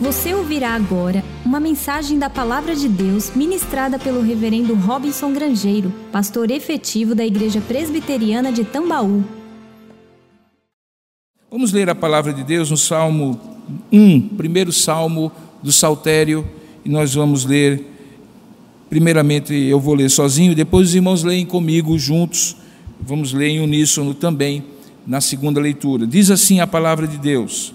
Você ouvirá agora uma mensagem da Palavra de Deus ministrada pelo Reverendo Robinson Grangeiro, pastor efetivo da Igreja Presbiteriana de Tambaú. Vamos ler a palavra de Deus no Salmo 1, primeiro salmo do Saltério, e nós vamos ler, primeiramente eu vou ler sozinho, depois os irmãos leem comigo juntos, vamos ler em uníssono também na segunda leitura. Diz assim a palavra de Deus.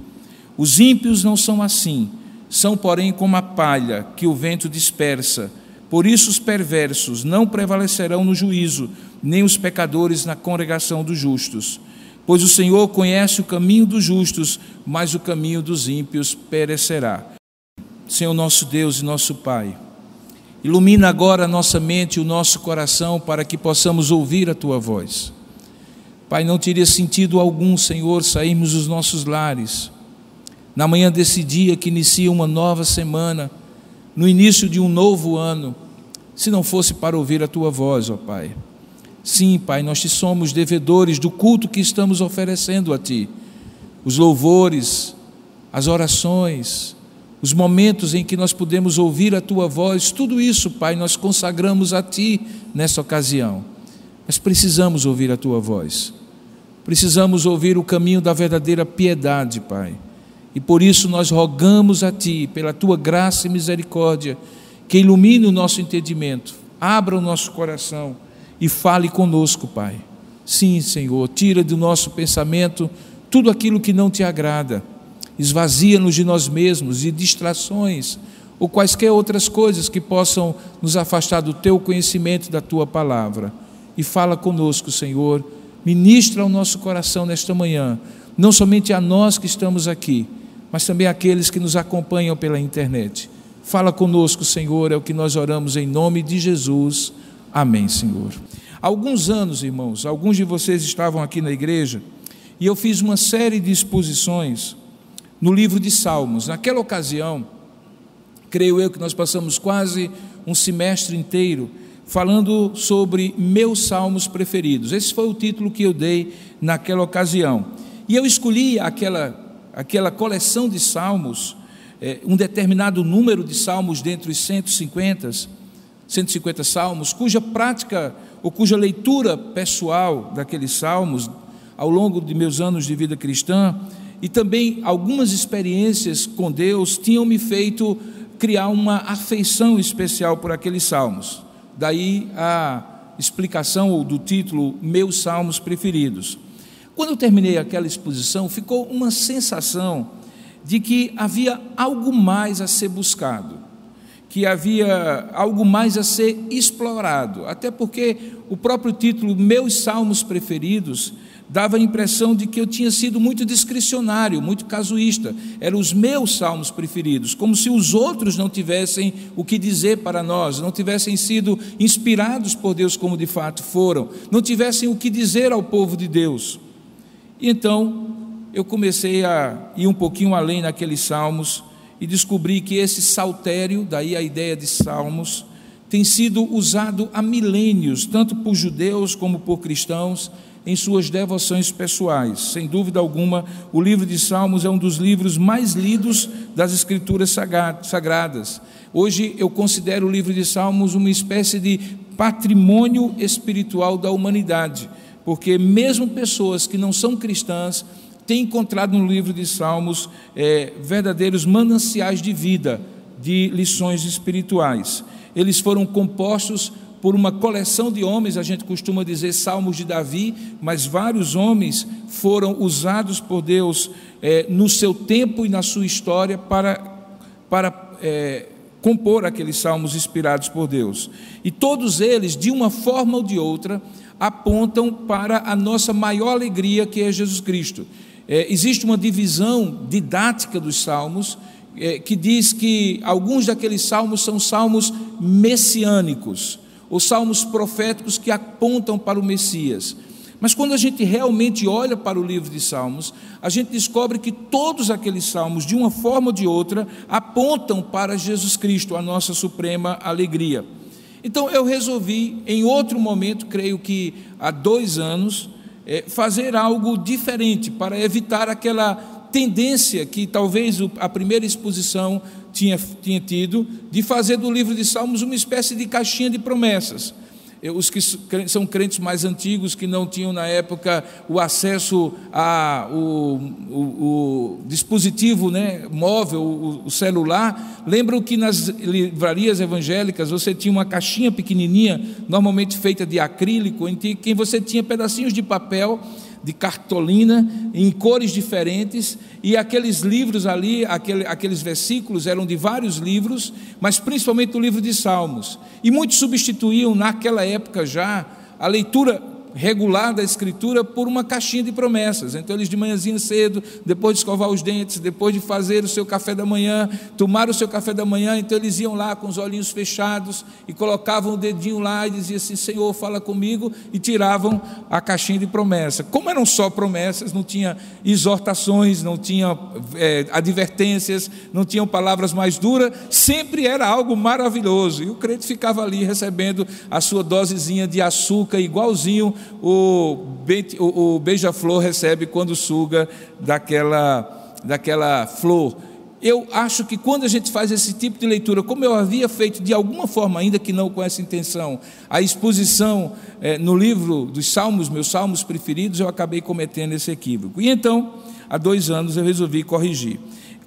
Os ímpios não são assim, são, porém, como a palha que o vento dispersa. Por isso, os perversos não prevalecerão no juízo, nem os pecadores na congregação dos justos. Pois o Senhor conhece o caminho dos justos, mas o caminho dos ímpios perecerá. Senhor nosso Deus e nosso Pai, ilumina agora a nossa mente e o nosso coração para que possamos ouvir a tua voz. Pai, não teria sentido algum, Senhor, sairmos dos nossos lares na manhã desse dia que inicia uma nova semana, no início de um novo ano, se não fosse para ouvir a tua voz, ó Pai. Sim, Pai, nós te somos devedores do culto que estamos oferecendo a Ti. Os louvores, as orações, os momentos em que nós podemos ouvir a Tua voz, tudo isso, Pai, nós consagramos a Ti nessa ocasião. Mas precisamos ouvir a Tua voz. Precisamos ouvir o caminho da verdadeira piedade, Pai. E por isso nós rogamos a Ti, pela Tua graça e misericórdia, que ilumine o nosso entendimento, abra o nosso coração e fale conosco, Pai. Sim, Senhor, tira do nosso pensamento tudo aquilo que não te agrada, esvazia-nos de nós mesmos e distrações ou quaisquer outras coisas que possam nos afastar do Teu conhecimento da Tua palavra. E fala conosco, Senhor, ministra ao nosso coração nesta manhã, não somente a nós que estamos aqui, mas também aqueles que nos acompanham pela internet. Fala conosco, Senhor, é o que nós oramos em nome de Jesus. Amém, Senhor. Há alguns anos, irmãos, alguns de vocês estavam aqui na igreja e eu fiz uma série de exposições no livro de Salmos. Naquela ocasião, creio eu que nós passamos quase um semestre inteiro falando sobre meus salmos preferidos. Esse foi o título que eu dei naquela ocasião. E eu escolhi aquela aquela coleção de salmos, é, um determinado número de salmos dentre os 150, 150 salmos, cuja prática ou cuja leitura pessoal daqueles salmos, ao longo de meus anos de vida cristã, e também algumas experiências com Deus, tinham me feito criar uma afeição especial por aqueles salmos. Daí a explicação do título Meus Salmos Preferidos. Quando eu terminei aquela exposição, ficou uma sensação de que havia algo mais a ser buscado, que havia algo mais a ser explorado, até porque o próprio título Meus Salmos Preferidos dava a impressão de que eu tinha sido muito discricionário, muito casuísta. Eram os meus salmos preferidos, como se os outros não tivessem o que dizer para nós, não tivessem sido inspirados por Deus como de fato foram, não tivessem o que dizer ao povo de Deus. E então eu comecei a ir um pouquinho além naqueles salmos e descobri que esse saltério, daí a ideia de salmos, tem sido usado há milênios, tanto por judeus como por cristãos, em suas devoções pessoais. Sem dúvida alguma, o livro de Salmos é um dos livros mais lidos das Escrituras Sagradas. Hoje eu considero o livro de Salmos uma espécie de patrimônio espiritual da humanidade porque mesmo pessoas que não são cristãs têm encontrado no livro de Salmos é, verdadeiros mananciais de vida, de lições espirituais. Eles foram compostos por uma coleção de homens, a gente costuma dizer Salmos de Davi, mas vários homens foram usados por Deus é, no seu tempo e na sua história para, para é, compor aqueles salmos inspirados por Deus. E todos eles, de uma forma ou de outra, apontam para a nossa maior alegria, que é Jesus Cristo. É, existe uma divisão didática dos salmos é, que diz que alguns daqueles salmos são salmos messiânicos, os salmos proféticos que apontam para o Messias. Mas quando a gente realmente olha para o livro de Salmos, a gente descobre que todos aqueles salmos, de uma forma ou de outra, apontam para Jesus Cristo, a nossa suprema alegria. Então eu resolvi, em outro momento, creio que há dois anos, é, fazer algo diferente para evitar aquela tendência que talvez a primeira exposição tinha, tinha tido, de fazer do livro de Salmos uma espécie de caixinha de promessas os que são crentes mais antigos, que não tinham na época o acesso ao o, o, dispositivo né, móvel, o, o, celular, lembram que nas livrarias evangélicas você tinha uma caixinha pequenininha, normalmente feita de acrílico, em que você tinha pedacinhos de papel de cartolina em cores diferentes, e aqueles livros ali, aquele, aqueles versículos eram de vários livros, mas principalmente o livro de Salmos. E muitos substituíam naquela época já a leitura regular da Escritura por uma caixinha de promessas. Então, eles de manhãzinha cedo, depois de escovar os dentes, depois de fazer o seu café da manhã, tomar o seu café da manhã, então eles iam lá com os olhinhos fechados e colocavam o dedinho lá e diziam assim: Senhor, fala comigo, e tiravam a caixinha de promessa. Como eram só promessas, não tinha exortações, não tinha é, advertências, não tinham palavras mais duras, sempre era algo maravilhoso. E o crente ficava ali recebendo a sua dosezinha de açúcar, igualzinho o, o, beija-flor recebe quando suga daquela, daquela flor. Eu acho que quando a gente faz esse tipo de leitura, como eu havia feito de alguma forma, ainda que não com essa intenção, a exposição é, no livro dos Salmos, meus Salmos preferidos, eu acabei cometendo esse equívoco. E então, há dois anos, eu resolvi corrigir.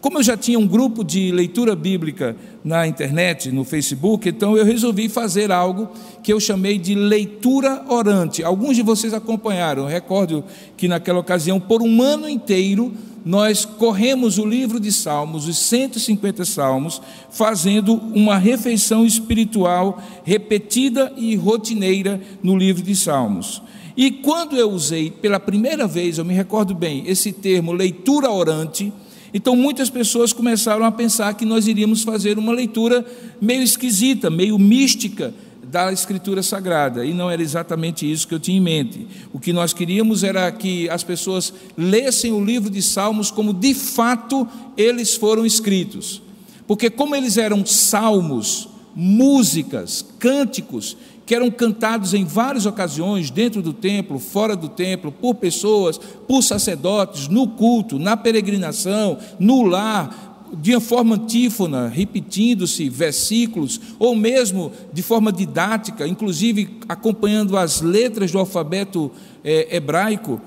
Como eu já tinha um grupo de leitura bíblica na internet, no Facebook, então eu resolvi fazer algo que eu chamei de leitura orante. Alguns de vocês acompanharam, eu recordo que naquela ocasião, por um ano inteiro, nós corremos o livro de Salmos, os 150 Salmos, fazendo uma refeição espiritual repetida e rotineira no livro de Salmos. E quando eu usei pela primeira vez, eu me recordo bem, esse termo leitura orante, então muitas pessoas começaram a pensar que nós iríamos fazer uma leitura meio esquisita, meio mística da Escritura Sagrada, e não era exatamente isso que eu tinha em mente. O que nós queríamos era que as pessoas lessem o livro de Salmos como de fato eles foram escritos. Porque, como eles eram salmos, músicas, cânticos, que eram cantados em várias ocasiões, dentro do templo, fora do templo, por pessoas, por sacerdotes, no culto, na peregrinação, no lar, de forma antífona, repetindo-se versículos, ou mesmo de forma didática, inclusive acompanhando as letras do alfabeto é, hebraico,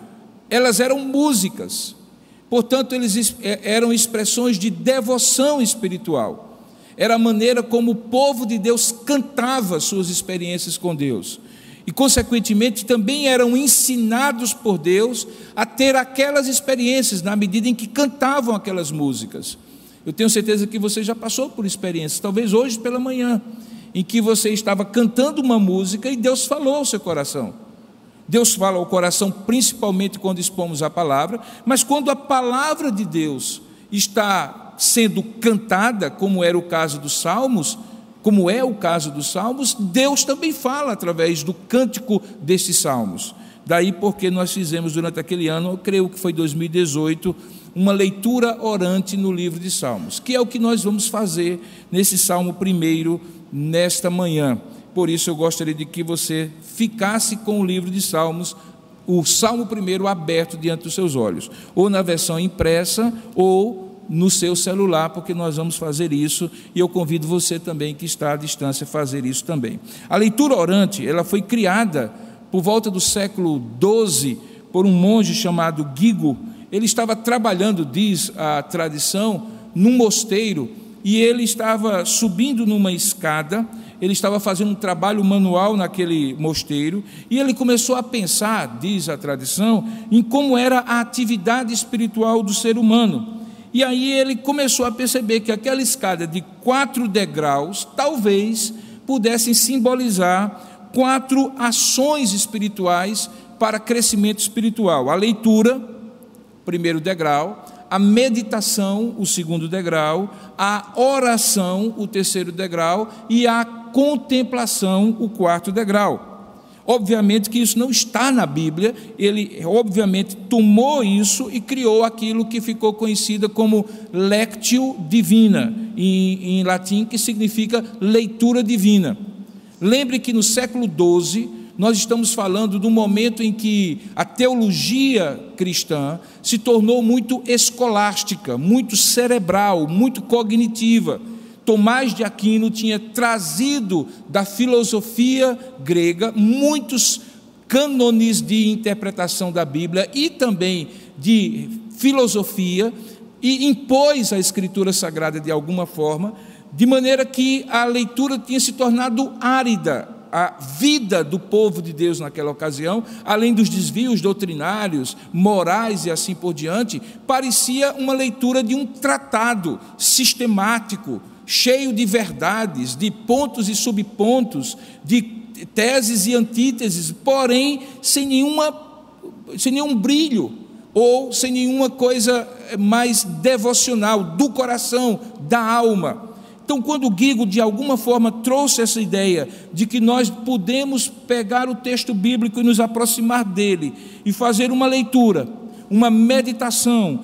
elas eram músicas. Portanto, eles é, eram expressões de devoção espiritual era a maneira como o povo de Deus cantava suas experiências com Deus. E, consequentemente, também eram ensinados por Deus a ter aquelas experiências, na medida em que cantavam aquelas músicas. Eu tenho certeza que você já passou por experiências, talvez hoje pela manhã, em que você estava cantando uma música e Deus falou ao seu coração. Deus fala ao coração principalmente quando expomos a palavra, mas quando a palavra de Deus está sendo cantada, como era o caso dos Salmos, como é o caso dos Salmos, Deus também fala através do cântico desses Salmos. Daí porque nós fizemos durante aquele ano, eu creio que foi 2018, uma leitura orante no livro de Salmos, que é o que nós vamos fazer nesse Salmo primeiro, nesta manhã. Por isso eu gostaria de que você ficasse com o livro de Salmos, o Salmo primeiro aberto diante dos seus olhos, ou na versão impressa, ou no seu celular, porque nós vamos fazer isso e eu convido você também que está à distância a fazer isso também. A leitura orante, ela foi criada por volta do século XII por um monge chamado Guigo. Ele estava trabalhando, diz a tradição, num mosteiro e ele estava subindo numa escada, ele estava fazendo um trabalho manual naquele mosteiro, e ele começou a pensar, diz a tradição, em como era a atividade espiritual do ser humano. E aí ele começou a perceber que aquela escada de quatro degraus talvez pudessem simbolizar quatro ações espirituais para crescimento espiritual: a leitura, primeiro degrau, a meditação, o segundo degrau, a oração, o terceiro degrau, e a contemplação, o quarto degrau. Obviamente que isso não está na Bíblia, ele obviamente tomou isso e criou aquilo que ficou conhecida como lectio divina, em, em latim, que significa leitura divina. Lembre que no século XII, nós estamos falando do momento em que a teologia cristã se tornou muito escolástica, muito cerebral, muito cognitiva. Tomás de Aquino tinha trazido da filosofia grega muitos cânones de interpretação da Bíblia e também de filosofia e impôs a escritura sagrada de alguma forma, de maneira que a leitura tinha se tornado árida, a vida do povo de Deus naquela ocasião, além dos desvios doutrinários, morais e assim por diante, parecia uma leitura de um tratado sistemático, cheio de verdades, de pontos e subpontos, de teses e antíteses, porém sem nenhuma sem nenhum brilho ou sem nenhuma coisa mais devocional do coração, da alma. Então, quando o Gigo de alguma forma trouxe essa ideia de que nós podemos pegar o texto bíblico e nos aproximar dele e fazer uma leitura, uma meditação,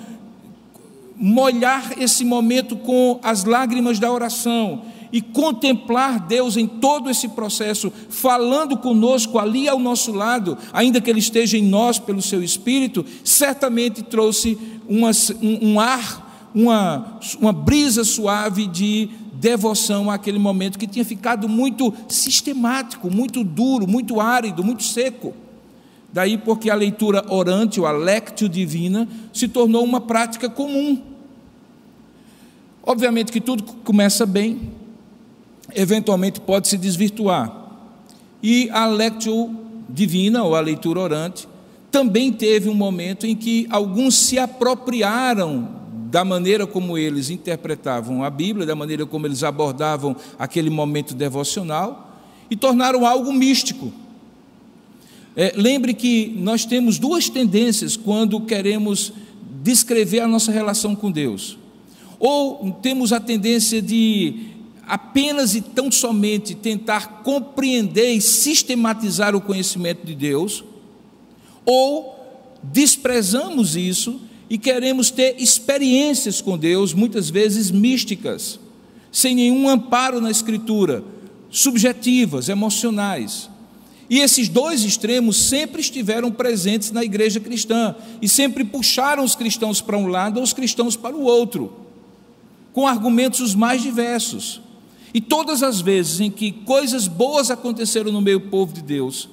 molhar esse momento com as lágrimas da oração e contemplar Deus em todo esse processo, falando conosco ali ao nosso lado, ainda que Ele esteja em nós pelo Seu Espírito, certamente trouxe uma, um, um ar, uma, uma brisa suave de devoção àquele momento que tinha ficado muito sistemático, muito duro, muito árido, muito seco. Daí porque a leitura orante, ou a lectio divina, se tornou uma prática comum Obviamente que tudo começa bem, eventualmente pode se desvirtuar. E a lectio divina, ou a leitura orante, também teve um momento em que alguns se apropriaram da maneira como eles interpretavam a Bíblia, da maneira como eles abordavam aquele momento devocional, e tornaram algo místico. É, lembre que nós temos duas tendências quando queremos descrever a nossa relação com Deus. Ou temos a tendência de apenas e tão somente tentar compreender e sistematizar o conhecimento de Deus, ou desprezamos isso e queremos ter experiências com Deus, muitas vezes místicas, sem nenhum amparo na Escritura, subjetivas, emocionais. E esses dois extremos sempre estiveram presentes na igreja cristã e sempre puxaram os cristãos para um lado ou os cristãos para o outro com argumentos os mais diversos. E todas as vezes em que coisas boas aconteceram no meio do povo de Deus,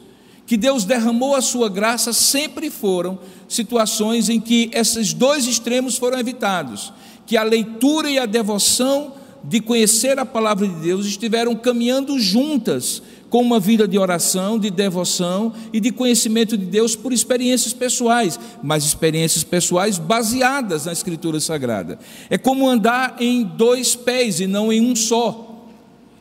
que Deus derramou a sua graça, sempre foram situações em que esses dois extremos foram evitados, que a leitura e a devoção de conhecer a palavra de Deus estiveram caminhando juntas com uma vida de oração, de devoção e de conhecimento de Deus por experiências pessoais, mas experiências pessoais baseadas na Escritura Sagrada. É como andar em dois pés e não em um só.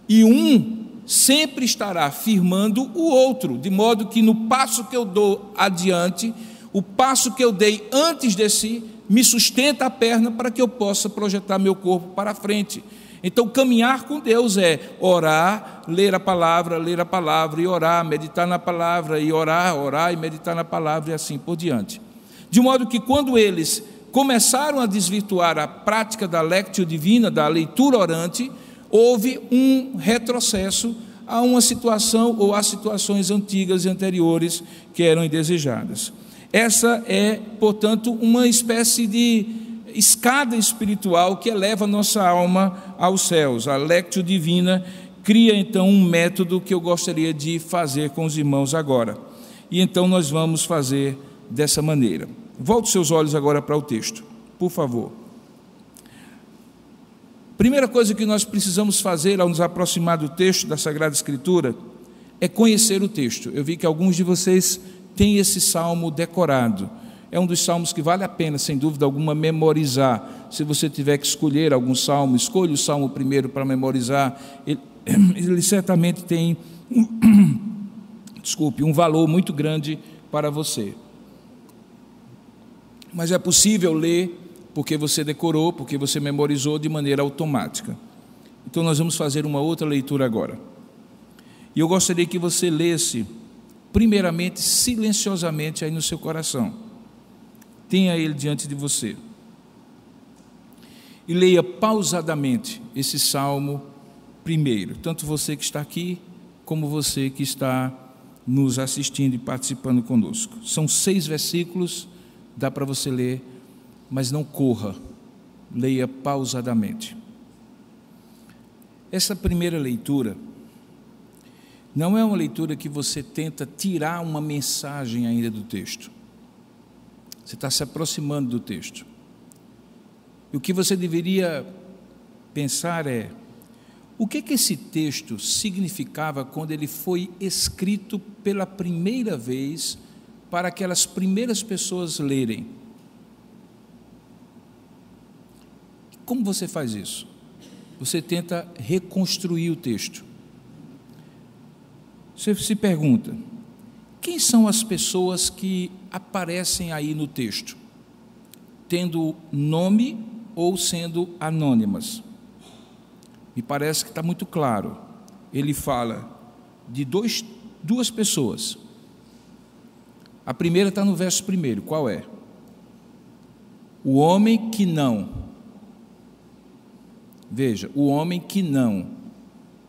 E um sempre estará firmando o outro, de modo que no passo que eu dou adiante, o passo que eu dei antes de si, me sustenta a perna para que eu possa projetar meu corpo para frente. Então, caminhar com Deus é orar, ler a palavra, ler a palavra e orar, meditar na palavra e orar, orar e meditar na palavra e assim por diante. De modo que quando eles começaram a desvirtuar a prática da lectio divina, da leitura orante, houve um retrocesso a uma situação ou a situações antigas e anteriores que eram indesejadas. Essa é, portanto, uma espécie de escada espiritual que eleva nossa alma aos céus. A Lectio Divina cria então um método que eu gostaria de fazer com os irmãos agora. E então nós vamos fazer dessa maneira. Volte seus olhos agora para o texto, por favor. Primeira coisa que nós precisamos fazer ao nos aproximar do texto da Sagrada Escritura é conhecer o texto. Eu vi que alguns de vocês têm esse salmo decorado. É um dos salmos que vale a pena, sem dúvida alguma, memorizar. Se você tiver que escolher algum salmo, escolha o salmo primeiro para memorizar. Ele, ele certamente tem, desculpe, um valor muito grande para você. Mas é possível ler porque você decorou, porque você memorizou de maneira automática. Então nós vamos fazer uma outra leitura agora. E eu gostaria que você lesse, primeiramente, silenciosamente aí no seu coração. Tenha ele diante de você. E leia pausadamente esse salmo primeiro, tanto você que está aqui, como você que está nos assistindo e participando conosco. São seis versículos, dá para você ler, mas não corra, leia pausadamente. Essa primeira leitura não é uma leitura que você tenta tirar uma mensagem ainda do texto. Você está se aproximando do texto. E o que você deveria pensar é: o que, que esse texto significava quando ele foi escrito pela primeira vez para aquelas primeiras pessoas lerem? Como você faz isso? Você tenta reconstruir o texto. Você se pergunta: quem são as pessoas que aparecem aí no texto, tendo nome ou sendo anônimas? me parece que está muito claro. Ele fala de dois, duas pessoas. A primeira está no verso primeiro, qual é? O homem que não. Veja, o homem que não.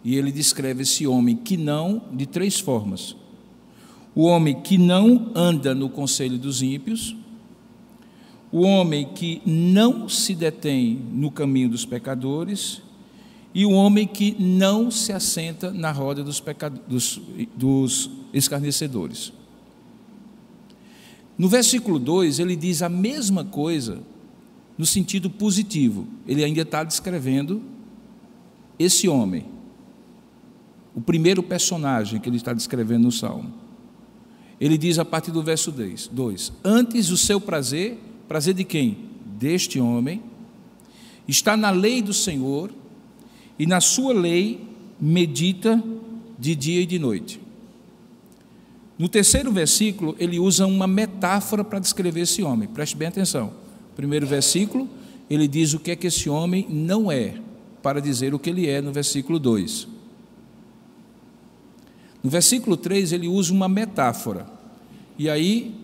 E ele descreve esse homem que não de três formas: o homem que não anda no conselho dos ímpios, o homem que não se detém no caminho dos pecadores e o homem que não se assenta na roda dos, dos, dos escarnecedores. No versículo 2, ele diz a mesma coisa no sentido positivo. Ele ainda está descrevendo esse homem, o primeiro personagem que ele está descrevendo no Salmo. Ele diz a partir do verso 2: Antes o seu prazer, prazer de quem? Deste homem, está na lei do Senhor e na sua lei medita de dia e de noite. No terceiro versículo, ele usa uma metáfora para descrever esse homem, preste bem atenção. Primeiro versículo, ele diz o que é que esse homem não é, para dizer o que ele é no versículo 2. No versículo 3, ele usa uma metáfora. E aí,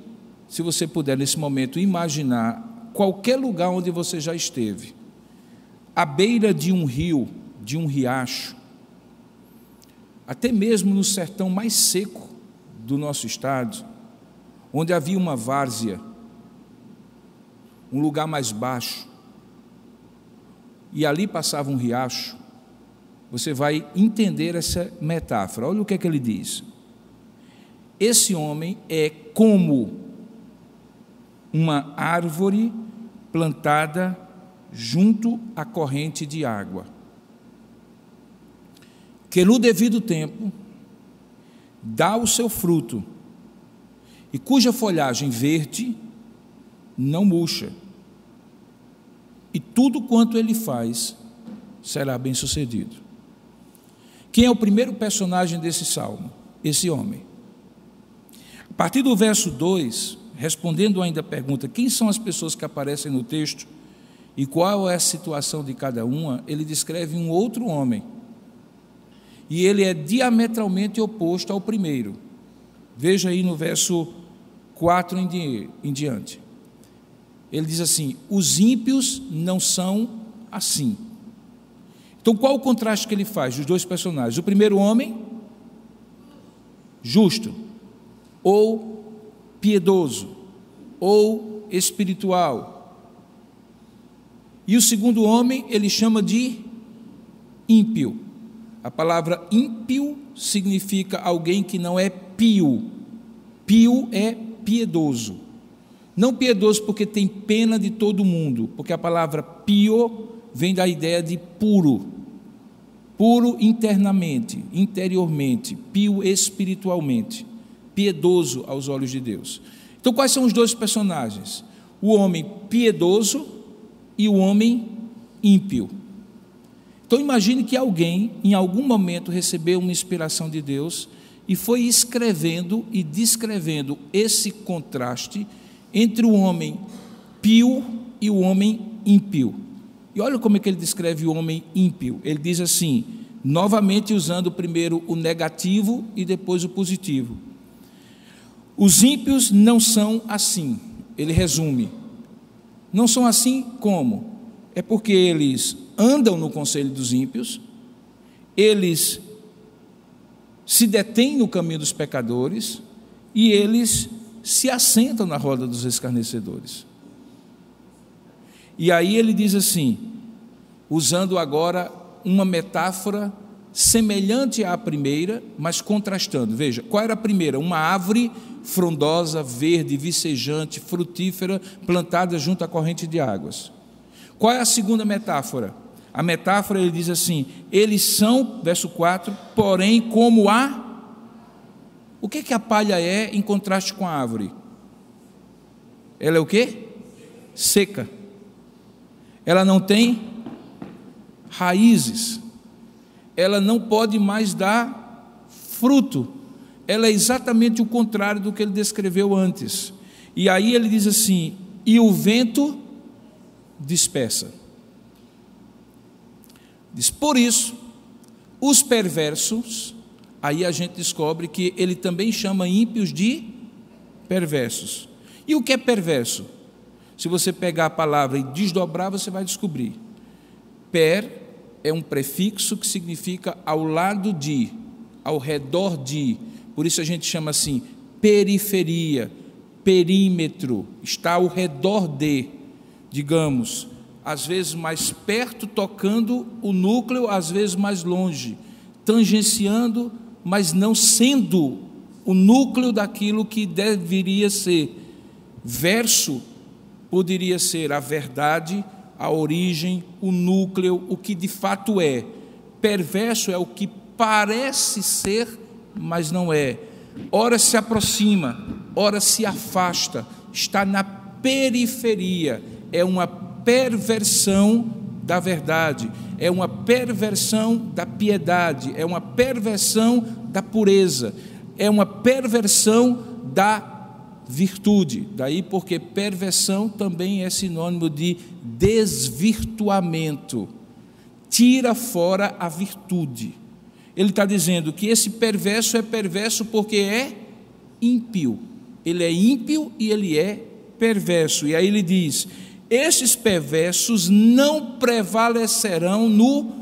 se você puder nesse momento imaginar qualquer lugar onde você já esteve, à beira de um rio, de um riacho, até mesmo no sertão mais seco do nosso estado, onde havia uma várzea, um lugar mais baixo, e ali passava um riacho, você vai entender essa metáfora. Olha o que é que ele diz. Esse homem é como uma árvore plantada junto à corrente de água que no devido tempo dá o seu fruto e cuja folhagem verde não murcha. E tudo quanto ele faz será bem sucedido. Quem é o primeiro personagem desse salmo? Esse homem. A partir do verso 2, respondendo ainda a pergunta: quem são as pessoas que aparecem no texto e qual é a situação de cada uma, ele descreve um outro homem e ele é diametralmente oposto ao primeiro. Veja aí no verso 4 em diante. Ele diz assim: os ímpios não são assim. Então, qual o contraste que ele faz dos dois personagens? O primeiro homem, justo, ou piedoso, ou espiritual. E o segundo homem, ele chama de ímpio. A palavra ímpio significa alguém que não é pio. Pio é piedoso. Não piedoso porque tem pena de todo mundo, porque a palavra pio vem da ideia de puro. Puro internamente, interiormente, pio espiritualmente, piedoso aos olhos de Deus. Então, quais são os dois personagens? O homem piedoso e o homem ímpio. Então imagine que alguém, em algum momento, recebeu uma inspiração de Deus e foi escrevendo e descrevendo esse contraste entre o homem pio e o homem ímpio. E olha como é que ele descreve o homem ímpio. Ele diz assim, novamente usando primeiro o negativo e depois o positivo. Os ímpios não são assim. Ele resume. Não são assim como? É porque eles andam no conselho dos ímpios, eles se detêm no caminho dos pecadores e eles se assentam na roda dos escarnecedores. E aí ele diz assim, usando agora uma metáfora semelhante à primeira, mas contrastando. Veja, qual era a primeira? Uma árvore frondosa, verde, vicejante, frutífera, plantada junto à corrente de águas. Qual é a segunda metáfora? A metáfora ele diz assim: eles são, verso 4, porém como a. O que, que a palha é em contraste com a árvore? Ela é o que? Seca. Ela não tem raízes. Ela não pode mais dar fruto ela é exatamente o contrário do que ele descreveu antes. E aí ele diz assim: e o vento dispersa. Diz, por isso, os perversos, aí a gente descobre que ele também chama ímpios de perversos. E o que é perverso? Se você pegar a palavra e desdobrar, você vai descobrir. Per é um prefixo que significa ao lado de, ao redor de. Por isso a gente chama assim periferia, perímetro, está ao redor de, digamos, às vezes mais perto, tocando o núcleo, às vezes mais longe, tangenciando, mas não sendo o núcleo daquilo que deveria ser. Verso poderia ser a verdade, a origem, o núcleo, o que de fato é. Perverso é o que parece ser mas não é. Ora se aproxima, ora se afasta, está na periferia, é uma perversão da verdade, é uma perversão da piedade, é uma perversão da pureza, é uma perversão da virtude. Daí porque perversão também é sinônimo de desvirtuamento. Tira fora a virtude ele está dizendo que esse perverso é perverso porque é ímpio. Ele é ímpio e ele é perverso. E aí ele diz: esses perversos não prevalecerão no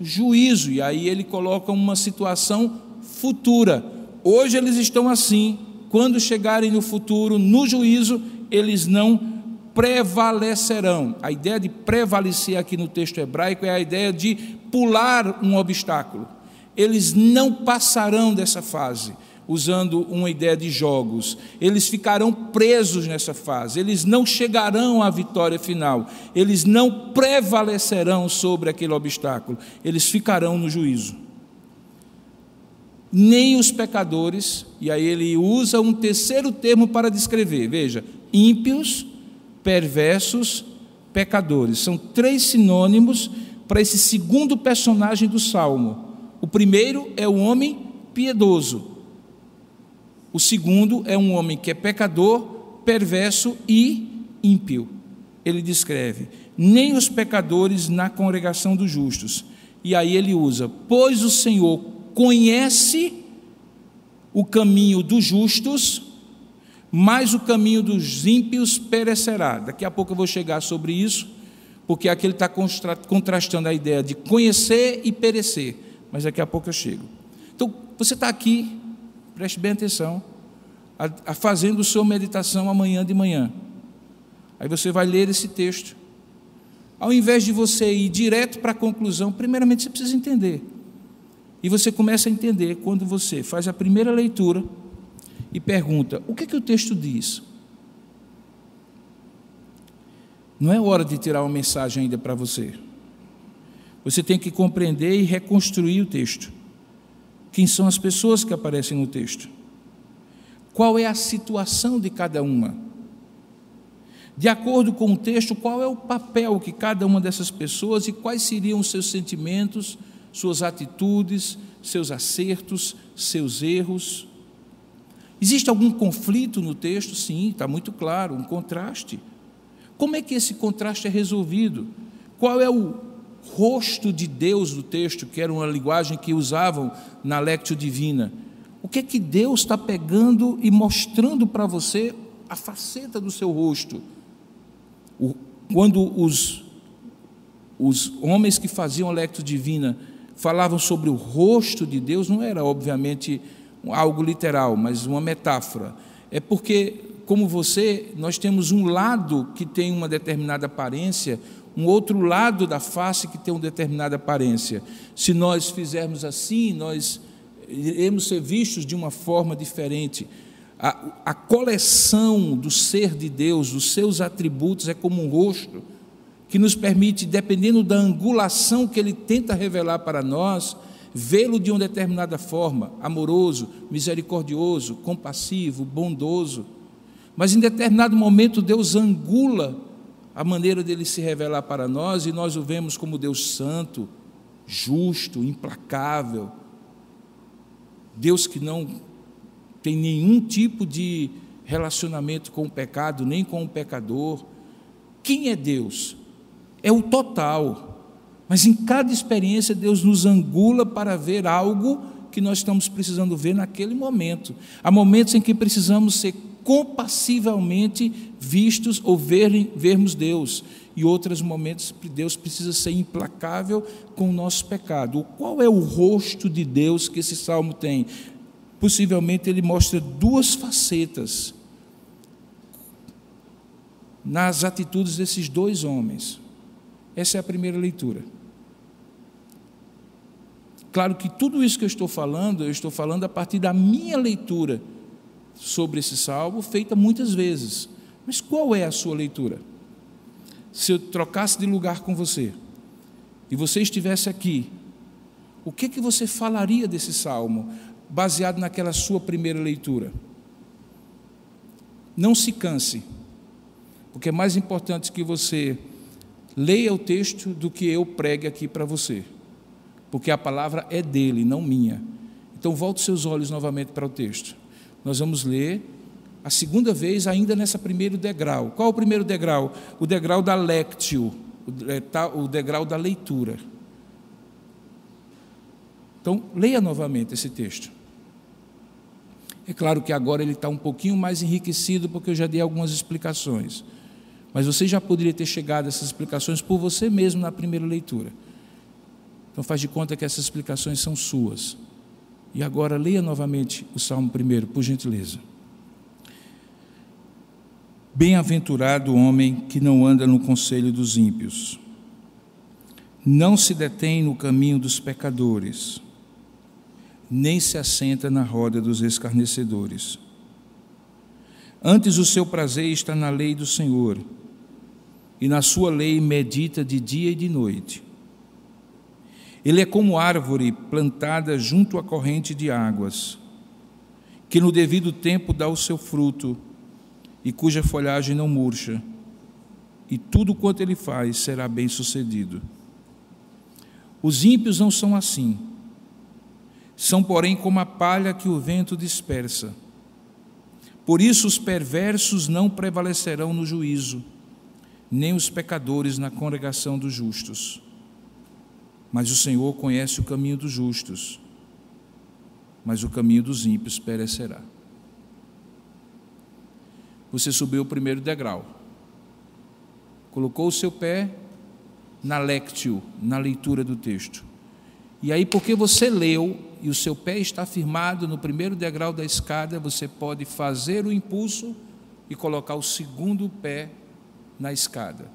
juízo. E aí ele coloca uma situação futura. Hoje eles estão assim, quando chegarem no futuro, no juízo, eles não prevalecerão. A ideia de prevalecer aqui no texto hebraico é a ideia de pular um obstáculo eles não passarão dessa fase, usando uma ideia de jogos. Eles ficarão presos nessa fase, eles não chegarão à vitória final, eles não prevalecerão sobre aquele obstáculo, eles ficarão no juízo. Nem os pecadores, e aí ele usa um terceiro termo para descrever, veja, ímpios, perversos, pecadores. São três sinônimos para esse segundo personagem do salmo o primeiro é o homem piedoso. O segundo é um homem que é pecador, perverso e ímpio. Ele descreve: nem os pecadores na congregação dos justos. E aí ele usa: pois o Senhor conhece o caminho dos justos, mas o caminho dos ímpios perecerá. Daqui a pouco eu vou chegar sobre isso, porque aqui ele está contrastando a ideia de conhecer e perecer mas daqui a pouco eu chego. Então, você está aqui, preste bem atenção, a, a fazendo sua meditação amanhã de manhã. Aí você vai ler esse texto. Ao invés de você ir direto para a conclusão, primeiramente você precisa entender. E você começa a entender quando você faz a primeira leitura e pergunta: o que, é que o texto diz? Não é hora de tirar uma mensagem ainda para você. Você tem que compreender e reconstruir o texto. Quem são as pessoas que aparecem no texto? Qual é a situação de cada uma? De acordo com o texto, qual é o papel que cada uma dessas pessoas e quais seriam os seus sentimentos, suas atitudes, seus acertos, seus erros? Existe algum conflito no texto? Sim, está muito claro, um contraste. Como é que esse contraste é resolvido? Qual é o rosto de Deus do texto, que era uma linguagem que usavam na Lectio Divina? O que é que Deus está pegando e mostrando para você a faceta do seu rosto? Quando os, os homens que faziam a Lectio Divina falavam sobre o rosto de Deus, não era obviamente algo literal, mas uma metáfora. É porque, como você, nós temos um lado que tem uma determinada aparência, um outro lado da face que tem uma determinada aparência. Se nós fizermos assim, nós iremos ser vistos de uma forma diferente. A, a coleção do ser de Deus, dos seus atributos, é como um rosto que nos permite, dependendo da angulação que ele tenta revelar para nós, vê-lo de uma determinada forma, amoroso, misericordioso, compassivo, bondoso. Mas em determinado momento Deus angula a maneira dele se revelar para nós e nós o vemos como Deus santo, justo, implacável. Deus que não tem nenhum tipo de relacionamento com o pecado, nem com o pecador. Quem é Deus? É o total. Mas em cada experiência, Deus nos angula para ver algo que nós estamos precisando ver naquele momento. Há momentos em que precisamos ser compassivelmente vistos ou ver, vermos Deus. E outros momentos, Deus precisa ser implacável com o nosso pecado. Qual é o rosto de Deus que esse salmo tem? Possivelmente ele mostra duas facetas nas atitudes desses dois homens. Essa é a primeira leitura. Claro que tudo isso que eu estou falando, eu estou falando a partir da minha leitura sobre esse salmo, feita muitas vezes. Mas qual é a sua leitura? Se eu trocasse de lugar com você e você estivesse aqui, o que que você falaria desse salmo, baseado naquela sua primeira leitura? Não se canse, porque é mais importante que você Leia o texto do que eu pregue aqui para você, porque a palavra é dele, não minha. Então, volte seus olhos novamente para o texto. Nós vamos ler a segunda vez, ainda nessa primeiro degrau. Qual o primeiro degrau? O degrau da lectio, o tá, degrau da leitura. Então, leia novamente esse texto. É claro que agora ele está um pouquinho mais enriquecido, porque eu já dei algumas explicações. Mas você já poderia ter chegado a essas explicações por você mesmo na primeira leitura. Então faz de conta que essas explicações são suas. E agora leia novamente o Salmo primeiro, por gentileza. Bem-aventurado o homem que não anda no conselho dos ímpios, não se detém no caminho dos pecadores, nem se assenta na roda dos escarnecedores. Antes o seu prazer está na lei do Senhor e na sua lei medita de dia e de noite. Ele é como árvore plantada junto à corrente de águas, que no devido tempo dá o seu fruto e cuja folhagem não murcha, e tudo quanto ele faz será bem sucedido. Os ímpios não são assim, são, porém, como a palha que o vento dispersa. Por isso, os perversos não prevalecerão no juízo nem os pecadores na congregação dos justos. Mas o Senhor conhece o caminho dos justos, mas o caminho dos ímpios perecerá. Você subiu o primeiro degrau, colocou o seu pé na lectio, na leitura do texto. E aí, porque você leu e o seu pé está firmado no primeiro degrau da escada, você pode fazer o impulso e colocar o segundo pé na escada.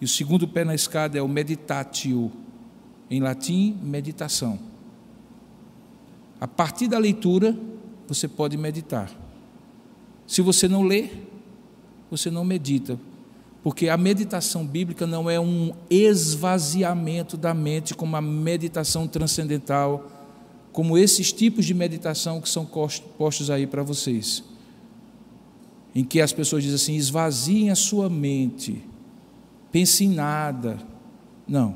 E o segundo pé na escada é o meditatio, em latim, meditação. A partir da leitura, você pode meditar. Se você não lê, você não medita, porque a meditação bíblica não é um esvaziamento da mente como a meditação transcendental, como esses tipos de meditação que são postos aí para vocês em que as pessoas dizem assim: esvaziem a sua mente, pense em nada. Não.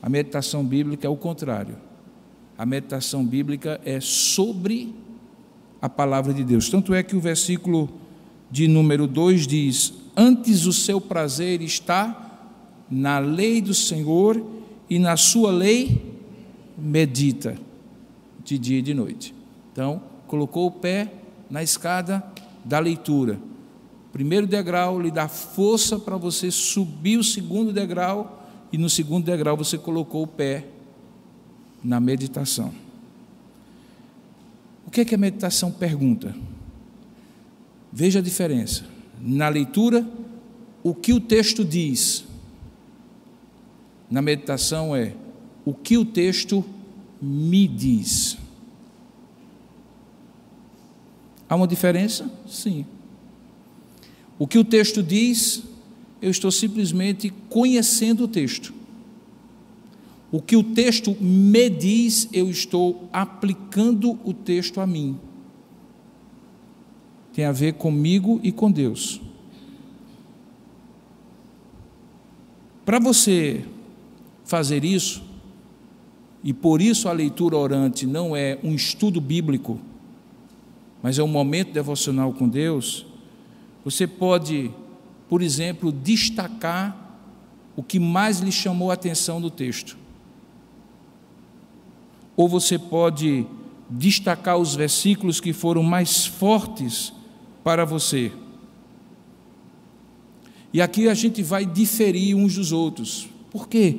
A meditação bíblica é o contrário. A meditação bíblica é sobre a palavra de Deus. Tanto é que o versículo de número 2 diz: Antes o seu prazer está na lei do Senhor e na sua lei medita de dia e de noite. Então, colocou o pé na escada da leitura. Primeiro degrau lhe dá força para você subir o segundo degrau, e no segundo degrau você colocou o pé na meditação. O que é que a meditação pergunta? Veja a diferença. Na leitura, o que o texto diz. Na meditação é o que o texto me diz. Há uma diferença? Sim. O que o texto diz, eu estou simplesmente conhecendo o texto. O que o texto me diz, eu estou aplicando o texto a mim. Tem a ver comigo e com Deus. Para você fazer isso, e por isso a leitura orante não é um estudo bíblico, mas é um momento devocional com Deus, você pode, por exemplo, destacar o que mais lhe chamou a atenção do texto. Ou você pode destacar os versículos que foram mais fortes para você. E aqui a gente vai diferir uns dos outros. Por quê?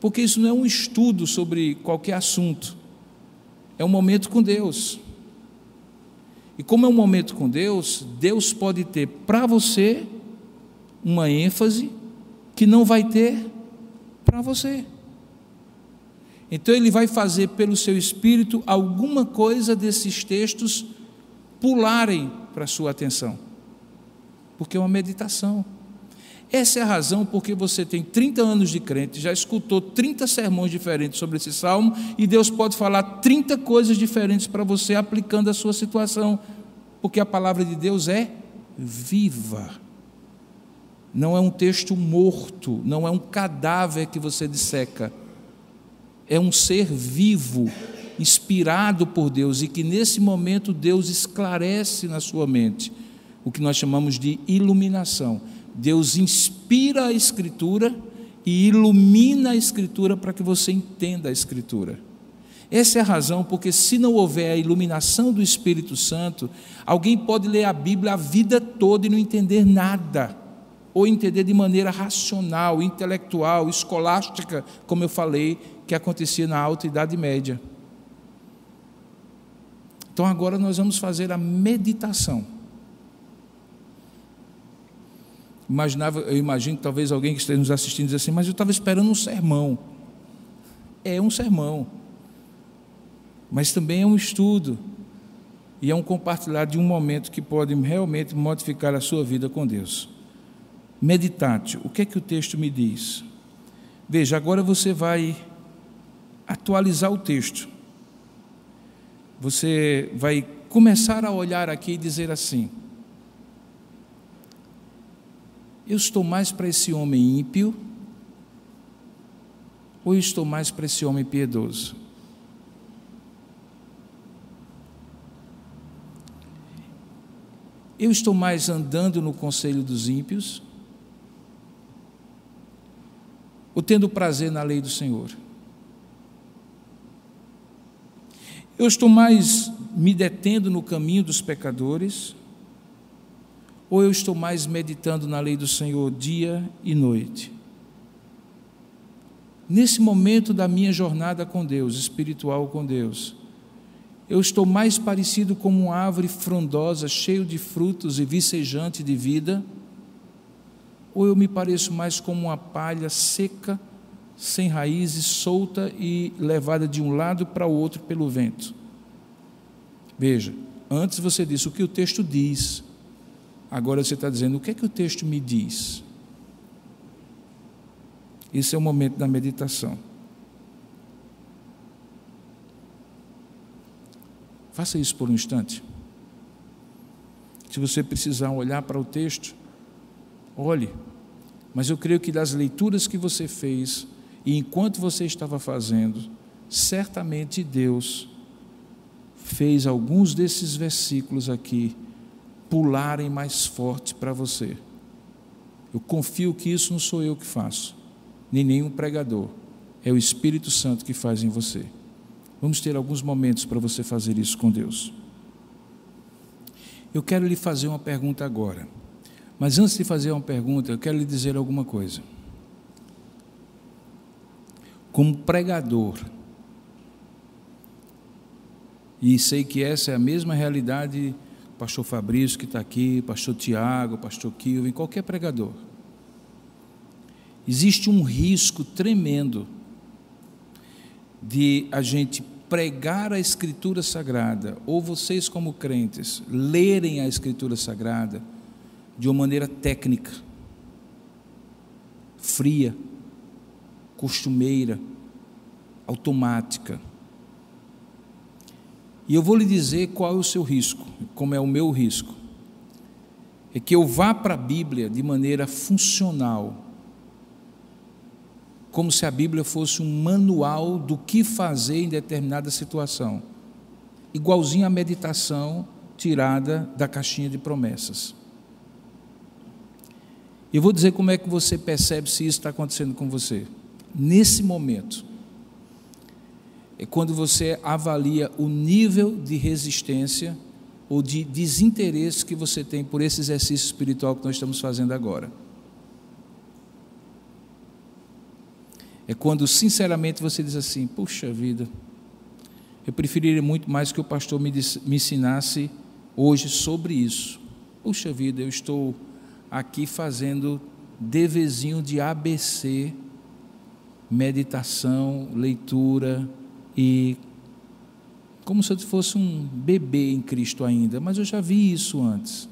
Porque isso não é um estudo sobre qualquer assunto. É um momento com Deus. E como é um momento com Deus, Deus pode ter para você uma ênfase que não vai ter para você. Então ele vai fazer pelo seu espírito alguma coisa desses textos pularem para a sua atenção. Porque é uma meditação. Essa é a razão porque você tem 30 anos de crente, já escutou 30 sermões diferentes sobre esse salmo, e Deus pode falar 30 coisas diferentes para você aplicando a sua situação, porque a palavra de Deus é viva. Não é um texto morto, não é um cadáver que você disseca. É um ser vivo, inspirado por Deus, e que nesse momento Deus esclarece na sua mente o que nós chamamos de iluminação Deus inspira a Escritura e ilumina a Escritura para que você entenda a Escritura. Essa é a razão, porque se não houver a iluminação do Espírito Santo, alguém pode ler a Bíblia a vida toda e não entender nada, ou entender de maneira racional, intelectual, escolástica, como eu falei, que acontecia na Alta Idade Média. Então agora nós vamos fazer a meditação. Imaginava, eu imagino que talvez alguém que esteja nos assistindo diz assim, mas eu estava esperando um sermão. É um sermão, mas também é um estudo e é um compartilhar de um momento que pode realmente modificar a sua vida com Deus. Meditate, o que é que o texto me diz? Veja, agora você vai atualizar o texto. Você vai começar a olhar aqui e dizer assim: eu estou mais para esse homem ímpio ou eu estou mais para esse homem piedoso? Eu estou mais andando no conselho dos ímpios ou tendo prazer na lei do Senhor? Eu estou mais me detendo no caminho dos pecadores ou eu estou mais meditando na lei do Senhor dia e noite? Nesse momento da minha jornada com Deus, espiritual com Deus, eu estou mais parecido como uma árvore frondosa, cheio de frutos e vicejante de vida? Ou eu me pareço mais como uma palha seca, sem raízes, solta e levada de um lado para o outro pelo vento? Veja, antes você disse o que o texto diz, Agora você está dizendo: o que é que o texto me diz? Esse é o momento da meditação. Faça isso por um instante. Se você precisar olhar para o texto, olhe. Mas eu creio que das leituras que você fez, e enquanto você estava fazendo, certamente Deus fez alguns desses versículos aqui pularem mais forte para você. Eu confio que isso não sou eu que faço, nem nenhum pregador. É o Espírito Santo que faz em você. Vamos ter alguns momentos para você fazer isso com Deus. Eu quero lhe fazer uma pergunta agora. Mas antes de fazer uma pergunta, eu quero lhe dizer alguma coisa. Como pregador, e sei que essa é a mesma realidade pastor Fabrício que está aqui, pastor Tiago, pastor Kilvin, qualquer pregador. Existe um risco tremendo de a gente pregar a Escritura Sagrada, ou vocês, como crentes, lerem a Escritura Sagrada de uma maneira técnica, fria, costumeira, automática. E eu vou lhe dizer qual é o seu risco, como é o meu risco. É que eu vá para a Bíblia de maneira funcional, como se a Bíblia fosse um manual do que fazer em determinada situação, igualzinho à meditação tirada da caixinha de promessas. Eu vou dizer como é que você percebe se isso está acontecendo com você. Nesse momento, é quando você avalia o nível de resistência ou de desinteresse que você tem por esse exercício espiritual que nós estamos fazendo agora. É quando sinceramente você diz assim: puxa vida, eu preferiria muito mais que o pastor me, me ensinasse hoje sobre isso. Puxa vida, eu estou aqui fazendo devezinho de ABC, meditação, leitura, e como se eu fosse um bebê em Cristo ainda, mas eu já vi isso antes.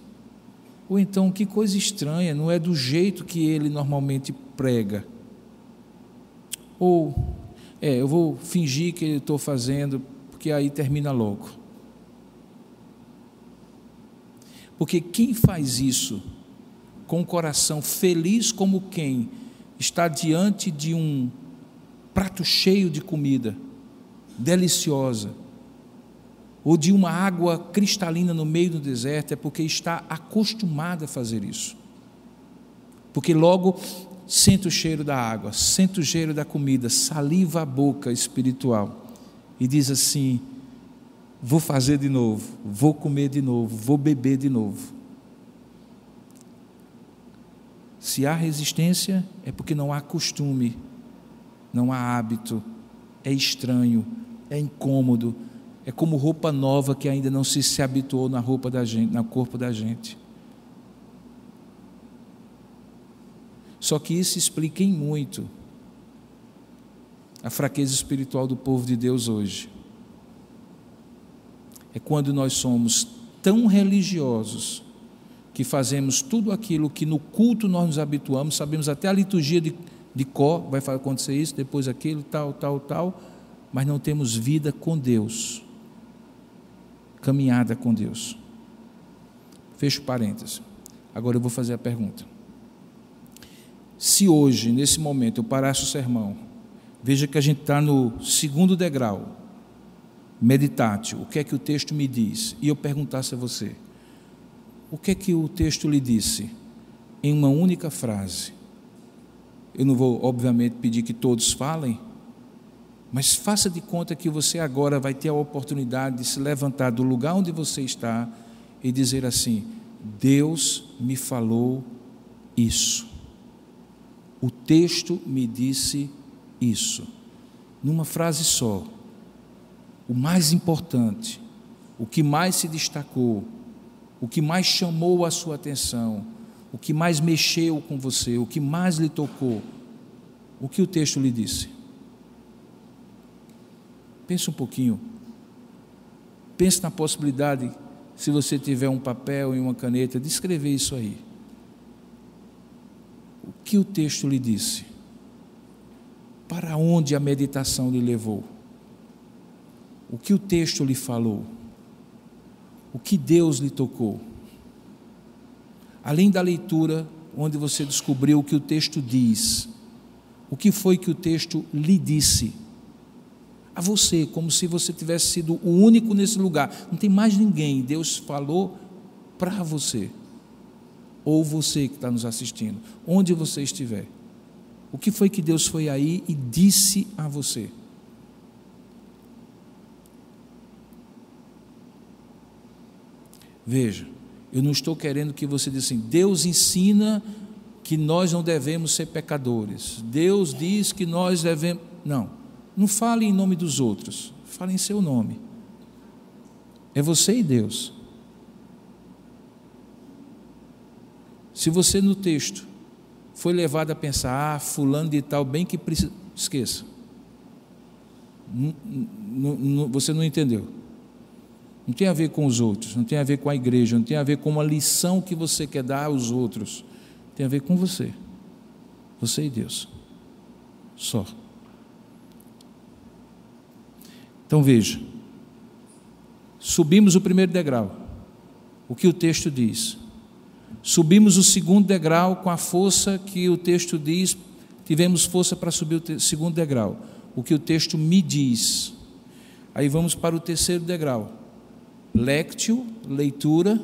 Ou então, que coisa estranha, não é do jeito que ele normalmente prega. Ou, é, eu vou fingir que estou fazendo, porque aí termina logo. Porque quem faz isso com o coração feliz como quem está diante de um prato cheio de comida, deliciosa, ou de uma água cristalina no meio do deserto, é porque está acostumada a fazer isso. Porque logo sente o cheiro da água, sente o cheiro da comida, saliva a boca espiritual e diz assim: vou fazer de novo, vou comer de novo, vou beber de novo. Se há resistência, é porque não há costume, não há hábito, é estranho, é incômodo, é como roupa nova que ainda não se, se habituou na roupa da gente, no corpo da gente. Só que isso explica em muito a fraqueza espiritual do povo de Deus hoje. É quando nós somos tão religiosos que fazemos tudo aquilo que no culto nós nos habituamos, sabemos até a liturgia de, de cor, vai acontecer isso, depois aquilo, tal, tal, tal mas não temos vida com Deus, caminhada com Deus. Fecho parênteses. Agora eu vou fazer a pergunta. Se hoje, nesse momento, eu parasse o sermão, veja que a gente está no segundo degrau, meditate, o que é que o texto me diz, e eu perguntasse a você, o que é que o texto lhe disse em uma única frase? Eu não vou, obviamente, pedir que todos falem, mas faça de conta que você agora vai ter a oportunidade de se levantar do lugar onde você está e dizer assim: Deus me falou isso. O texto me disse isso. Numa frase só. O mais importante, o que mais se destacou, o que mais chamou a sua atenção, o que mais mexeu com você, o que mais lhe tocou, o que o texto lhe disse? Pense um pouquinho. Pense na possibilidade, se você tiver um papel e uma caneta, de escrever isso aí. O que o texto lhe disse? Para onde a meditação lhe levou? O que o texto lhe falou? O que Deus lhe tocou? Além da leitura, onde você descobriu o que o texto diz, o que foi que o texto lhe disse? A você, como se você tivesse sido o único nesse lugar. Não tem mais ninguém. Deus falou para você, ou você que está nos assistindo, onde você estiver. O que foi que Deus foi aí e disse a você? Veja, eu não estou querendo que você diga assim, Deus ensina que nós não devemos ser pecadores. Deus diz que nós devemos. Não, não fale em nome dos outros, fale em seu nome. É você e Deus. Se você no texto foi levado a pensar, ah, fulano de tal, bem que precisa. Esqueça. você não entendeu. Não tem a ver com os outros, não tem a ver com a igreja, não tem a ver com uma lição que você quer dar aos outros. Tem a ver com você. Você e Deus. Só. Então veja. Subimos o primeiro degrau. O que o texto diz? Subimos o segundo degrau com a força que o texto diz, tivemos força para subir o segundo degrau. O que o texto me diz. Aí vamos para o terceiro degrau. Lectio, leitura,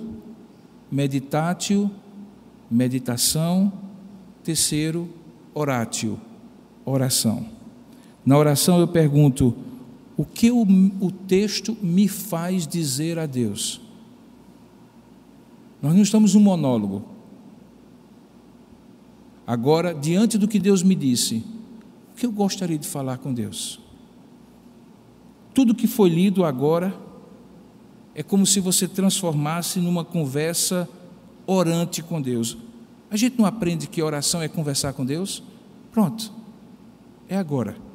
meditatio, meditação. Terceiro, oratio, oração. Na oração eu pergunto: o que o, o texto me faz dizer a Deus? Nós não estamos num monólogo. Agora, diante do que Deus me disse, o que eu gostaria de falar com Deus? Tudo que foi lido agora é como se você transformasse numa conversa orante com Deus. A gente não aprende que oração é conversar com Deus? Pronto, é agora.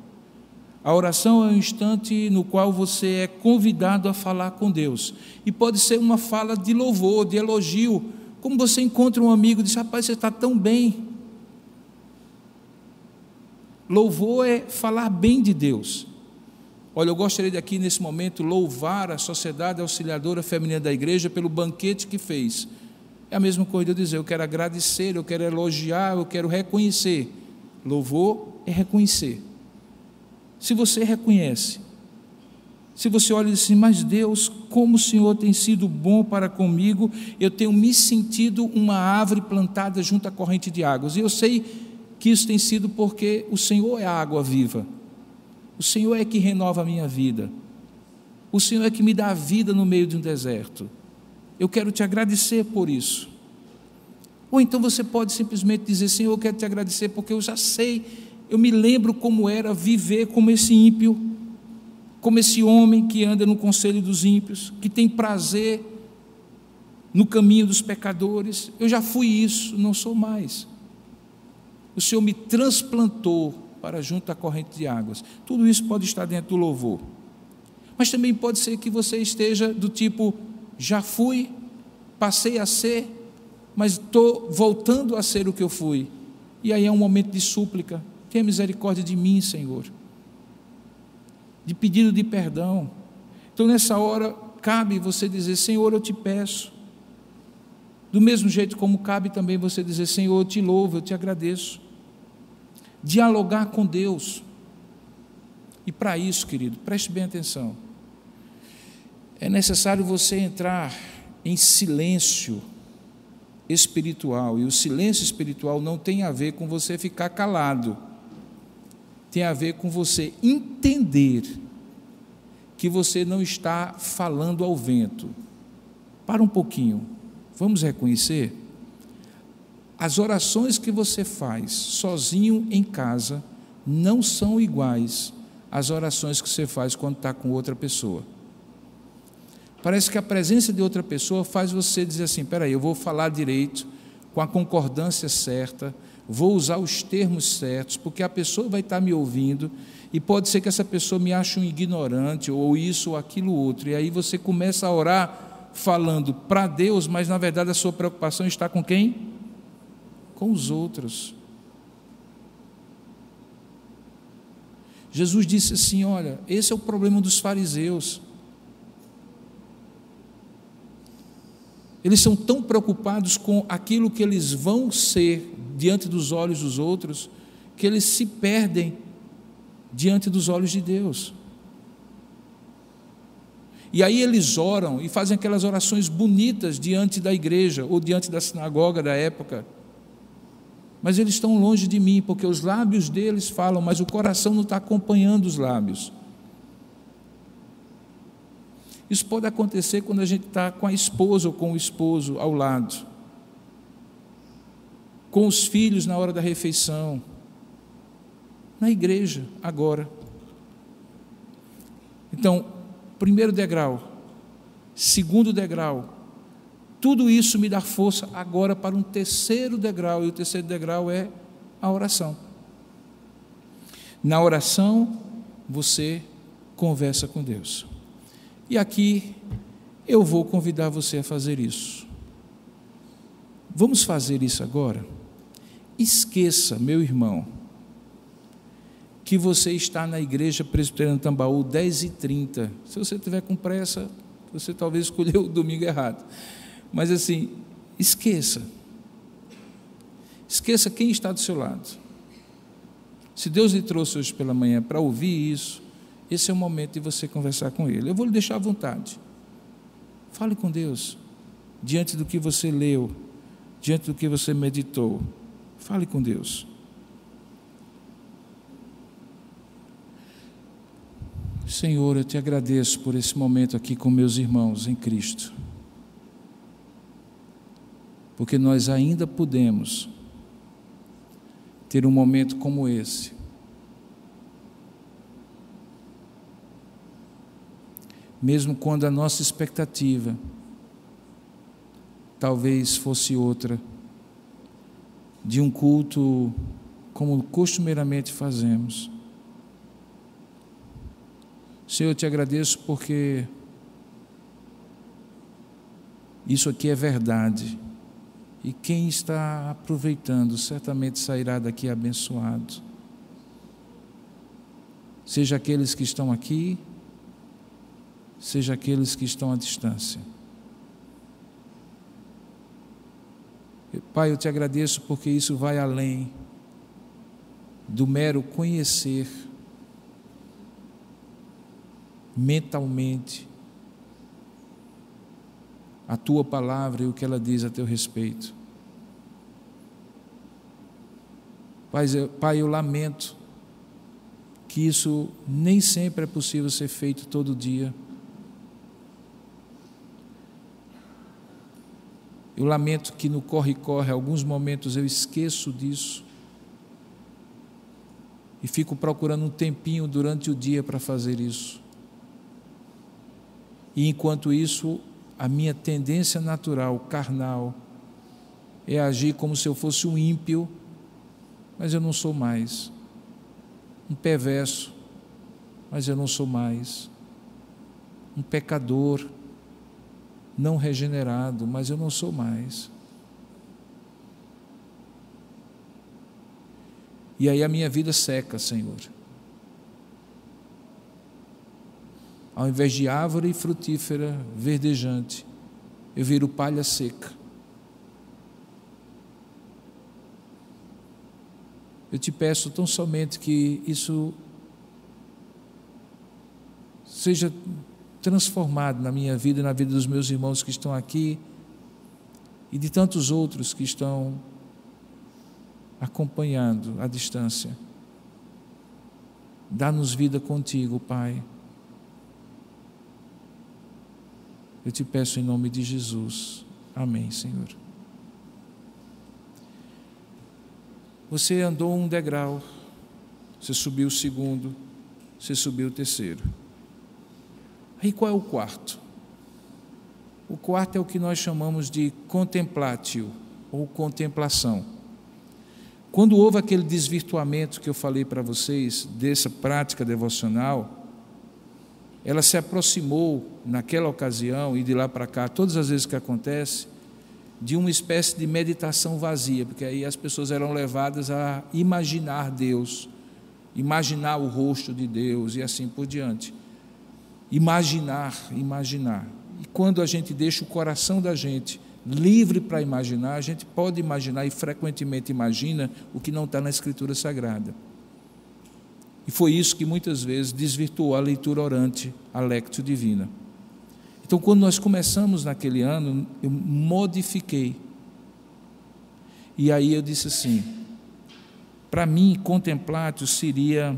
A oração é um instante no qual você é convidado a falar com Deus. E pode ser uma fala de louvor, de elogio. Como você encontra um amigo e diz: Rapaz, você está tão bem. Louvor é falar bem de Deus. Olha, eu gostaria de aqui nesse momento louvar a Sociedade Auxiliadora Feminina da Igreja pelo banquete que fez. É a mesma coisa de eu dizer, eu quero agradecer, eu quero elogiar, eu quero reconhecer. Louvor é reconhecer. Se você reconhece, se você olha e diz assim, mas Deus, como o Senhor tem sido bom para comigo, eu tenho me sentido uma árvore plantada junto à corrente de águas. E eu sei que isso tem sido porque o Senhor é a água viva. O Senhor é que renova a minha vida. O Senhor é que me dá vida no meio de um deserto. Eu quero te agradecer por isso. Ou então você pode simplesmente dizer: Senhor, eu quero te agradecer porque eu já sei, eu me lembro como era viver como esse ímpio, como esse homem que anda no conselho dos ímpios, que tem prazer no caminho dos pecadores. Eu já fui isso, não sou mais. O Senhor me transplantou para junto à corrente de águas. Tudo isso pode estar dentro do louvor. Mas também pode ser que você esteja do tipo, já fui, passei a ser, mas estou voltando a ser o que eu fui. E aí é um momento de súplica. Tenha misericórdia de mim, Senhor. De pedido de perdão. Então, nessa hora, cabe você dizer: Senhor, eu te peço. Do mesmo jeito como cabe também você dizer: Senhor, eu te louvo, eu te agradeço dialogar com Deus. E para isso, querido, preste bem atenção. É necessário você entrar em silêncio espiritual. E o silêncio espiritual não tem a ver com você ficar calado. Tem a ver com você entender que você não está falando ao vento. Para um pouquinho. Vamos reconhecer as orações que você faz sozinho em casa não são iguais às orações que você faz quando está com outra pessoa. Parece que a presença de outra pessoa faz você dizer assim: peraí, eu vou falar direito, com a concordância certa, vou usar os termos certos, porque a pessoa vai estar me ouvindo e pode ser que essa pessoa me ache um ignorante, ou isso ou aquilo outro, e aí você começa a orar falando para Deus, mas na verdade a sua preocupação está com quem? com os outros. Jesus disse assim: Olha, esse é o problema dos fariseus. Eles são tão preocupados com aquilo que eles vão ser diante dos olhos dos outros, que eles se perdem diante dos olhos de Deus. E aí eles oram e fazem aquelas orações bonitas diante da igreja ou diante da sinagoga da época. Mas eles estão longe de mim, porque os lábios deles falam, mas o coração não está acompanhando os lábios. Isso pode acontecer quando a gente está com a esposa ou com o esposo ao lado, com os filhos na hora da refeição, na igreja, agora. Então, primeiro degrau, segundo degrau, tudo isso me dá força agora para um terceiro degrau, e o terceiro degrau é a oração. Na oração, você conversa com Deus. E aqui eu vou convidar você a fazer isso. Vamos fazer isso agora? Esqueça, meu irmão, que você está na igreja presbiteriana Tambaú 10 e 30. Se você tiver com pressa, você talvez escolheu o domingo errado. Mas assim, esqueça. Esqueça quem está do seu lado. Se Deus lhe trouxe hoje pela manhã para ouvir isso, esse é o momento de você conversar com Ele. Eu vou lhe deixar à vontade. Fale com Deus. Diante do que você leu, diante do que você meditou. Fale com Deus. Senhor, eu te agradeço por esse momento aqui com meus irmãos em Cristo. Porque nós ainda podemos ter um momento como esse. Mesmo quando a nossa expectativa talvez fosse outra, de um culto como costumeiramente fazemos. Senhor, eu te agradeço porque isso aqui é verdade. E quem está aproveitando certamente sairá daqui abençoado. Seja aqueles que estão aqui, seja aqueles que estão à distância. Pai, eu te agradeço porque isso vai além do mero conhecer mentalmente a tua palavra e o que ela diz a teu respeito. Pai, eu, pai, eu lamento que isso nem sempre é possível ser feito todo dia. Eu lamento que no corre-corre, alguns momentos eu esqueço disso e fico procurando um tempinho durante o dia para fazer isso. E enquanto isso, a minha tendência natural, carnal, é agir como se eu fosse um ímpio, mas eu não sou mais. Um perverso, mas eu não sou mais. Um pecador, não regenerado, mas eu não sou mais. E aí a minha vida seca, Senhor. Ao invés de árvore frutífera, verdejante, eu viro palha seca. Eu te peço tão somente que isso seja transformado na minha vida e na vida dos meus irmãos que estão aqui e de tantos outros que estão acompanhando à distância. Dá-nos vida contigo, Pai. Eu te peço em nome de Jesus. Amém, Senhor. Você andou um degrau, você subiu o segundo, você subiu o terceiro. Aí qual é o quarto? O quarto é o que nós chamamos de contemplatio, ou contemplação. Quando houve aquele desvirtuamento que eu falei para vocês, dessa prática devocional, ela se aproximou naquela ocasião e de lá para cá, todas as vezes que acontece, de uma espécie de meditação vazia, porque aí as pessoas eram levadas a imaginar Deus, imaginar o rosto de Deus e assim por diante. Imaginar, imaginar. E quando a gente deixa o coração da gente livre para imaginar, a gente pode imaginar e frequentemente imagina o que não está na Escritura Sagrada. E foi isso que muitas vezes desvirtuou a leitura orante, a lectio divina. Então, quando nós começamos naquele ano, eu modifiquei. E aí eu disse assim: para mim, contemplar seria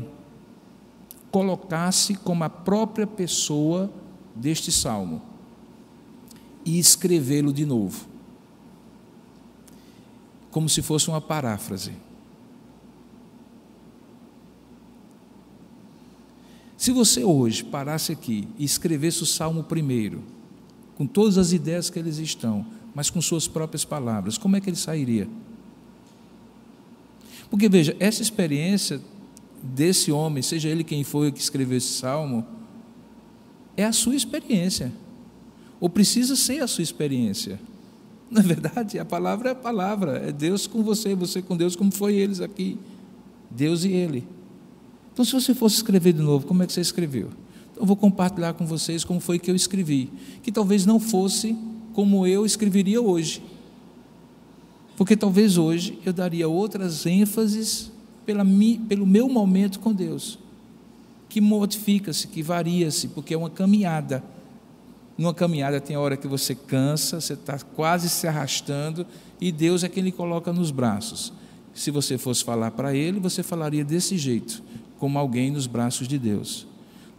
colocar-se como a própria pessoa deste salmo e escrevê-lo de novo, como se fosse uma paráfrase. Se você hoje parasse aqui e escrevesse o Salmo primeiro, com todas as ideias que eles estão, mas com suas próprias palavras, como é que ele sairia? Porque veja, essa experiência desse homem, seja ele quem foi que escreveu esse salmo, é a sua experiência. Ou precisa ser a sua experiência. Na é verdade, a palavra é a palavra, é Deus com você, você com Deus, como foi eles aqui. Deus e ele. Então, se você fosse escrever de novo, como é que você escreveu? Então, eu vou compartilhar com vocês como foi que eu escrevi, que talvez não fosse como eu escreveria hoje. Porque talvez hoje eu daria outras ênfases pela, pelo meu momento com Deus, que modifica-se, que varia-se, porque é uma caminhada. Numa caminhada tem a hora que você cansa, você está quase se arrastando, e Deus é quem lhe coloca nos braços. Se você fosse falar para Ele, você falaria desse jeito como alguém nos braços de Deus.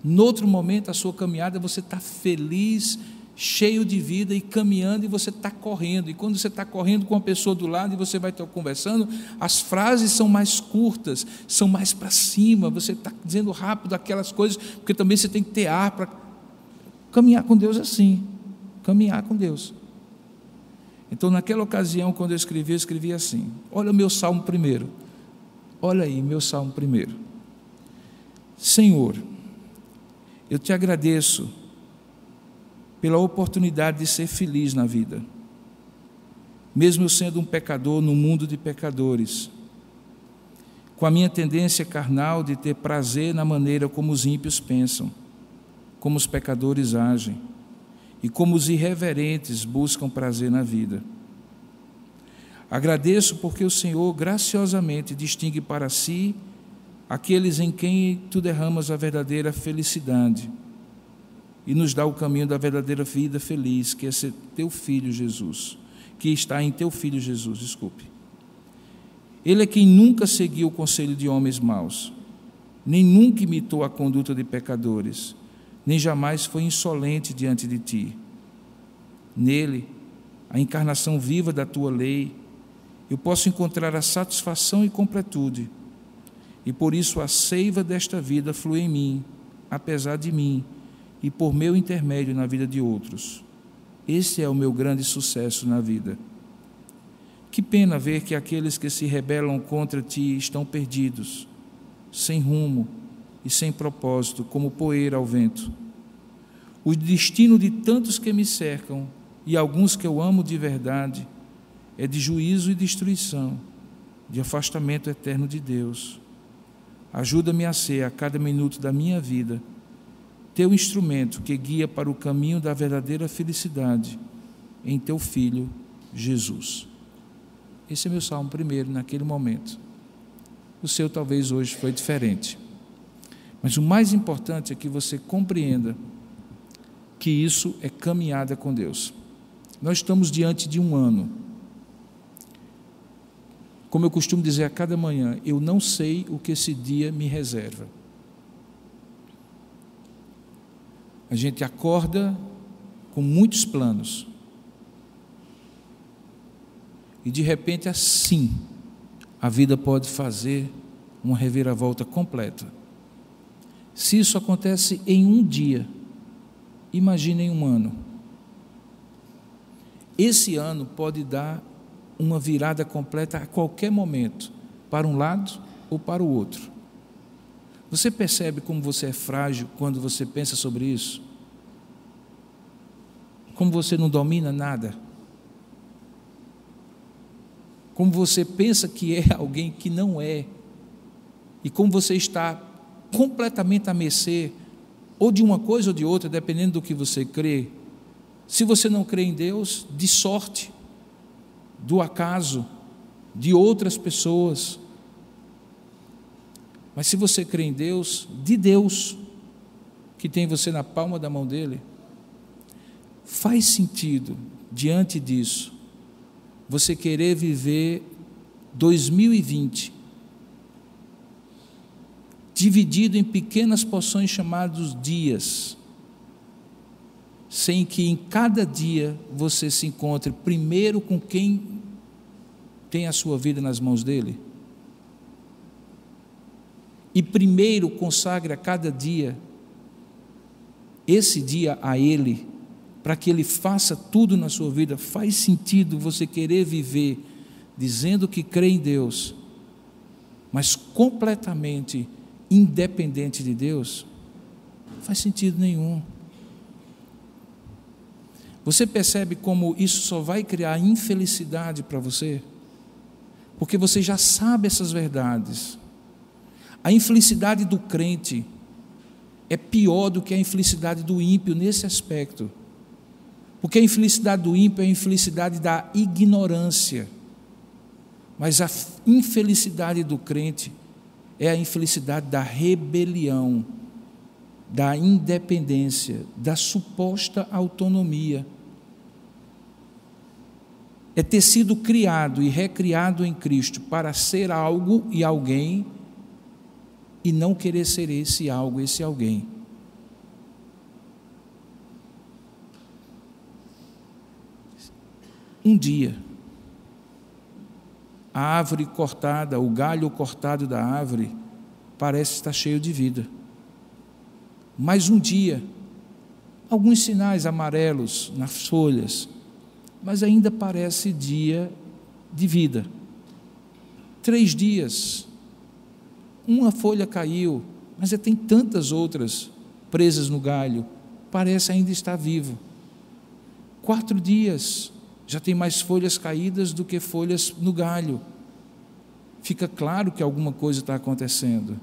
No outro momento, a sua caminhada, você está feliz, cheio de vida e caminhando, e você está correndo. E quando você está correndo com uma pessoa do lado e você vai estar conversando, as frases são mais curtas, são mais para cima, você está dizendo rápido aquelas coisas, porque também você tem que ter ar para caminhar com Deus assim. Caminhar com Deus. Então, naquela ocasião, quando eu escrevi, eu escrevi assim: Olha o meu salmo primeiro. Olha aí, meu salmo primeiro. Senhor, eu te agradeço pela oportunidade de ser feliz na vida, mesmo eu sendo um pecador no mundo de pecadores, com a minha tendência carnal de ter prazer na maneira como os ímpios pensam, como os pecadores agem e como os irreverentes buscam prazer na vida. Agradeço porque o Senhor graciosamente distingue para si aqueles em quem tu derramas a verdadeira felicidade e nos dá o caminho da verdadeira vida feliz, que é ser teu filho Jesus, que está em teu filho Jesus, desculpe. Ele é quem nunca seguiu o conselho de homens maus, nem nunca imitou a conduta de pecadores, nem jamais foi insolente diante de ti. Nele, a encarnação viva da tua lei, eu posso encontrar a satisfação e completude e por isso a seiva desta vida flui em mim, apesar de mim, e por meu intermédio na vida de outros. Esse é o meu grande sucesso na vida. Que pena ver que aqueles que se rebelam contra ti estão perdidos, sem rumo e sem propósito, como poeira ao vento. O destino de tantos que me cercam e alguns que eu amo de verdade é de juízo e destruição, de afastamento eterno de Deus. Ajuda-me a ser, a cada minuto da minha vida, teu instrumento que guia para o caminho da verdadeira felicidade em teu Filho Jesus. Esse é meu salmo primeiro, naquele momento. O seu talvez hoje foi diferente. Mas o mais importante é que você compreenda que isso é caminhada com Deus. Nós estamos diante de um ano como eu costumo dizer a cada manhã, eu não sei o que esse dia me reserva. A gente acorda com muitos planos. E de repente, assim, a vida pode fazer uma reviravolta completa. Se isso acontece em um dia, imagine em um ano. Esse ano pode dar uma virada completa a qualquer momento, para um lado ou para o outro. Você percebe como você é frágil quando você pensa sobre isso? Como você não domina nada? Como você pensa que é alguém que não é? E como você está completamente a mercê ou de uma coisa ou de outra, dependendo do que você crê. Se você não crê em Deus, de sorte do acaso, de outras pessoas. Mas se você crê em Deus, de Deus, que tem você na palma da mão dele, Faz sentido, diante disso, você querer viver 2020 dividido em pequenas porções chamadas dias, sem que em cada dia você se encontre primeiro com quem tem a sua vida nas mãos dele? E primeiro consagre a cada dia esse dia a ele, para que ele faça tudo na sua vida. Faz sentido você querer viver dizendo que crê em Deus, mas completamente independente de Deus, não faz sentido nenhum. Você percebe como isso só vai criar infelicidade para você? Porque você já sabe essas verdades. A infelicidade do crente é pior do que a infelicidade do ímpio nesse aspecto. Porque a infelicidade do ímpio é a infelicidade da ignorância. Mas a infelicidade do crente é a infelicidade da rebelião, da independência, da suposta autonomia. É ter sido criado e recriado em Cristo para ser algo e alguém e não querer ser esse algo, esse alguém. Um dia, a árvore cortada, o galho cortado da árvore, parece estar cheio de vida. Mas um dia, alguns sinais amarelos nas folhas, mas ainda parece dia de vida. Três dias, uma folha caiu, mas tem tantas outras presas no galho, parece ainda estar vivo. Quatro dias, já tem mais folhas caídas do que folhas no galho. Fica claro que alguma coisa está acontecendo.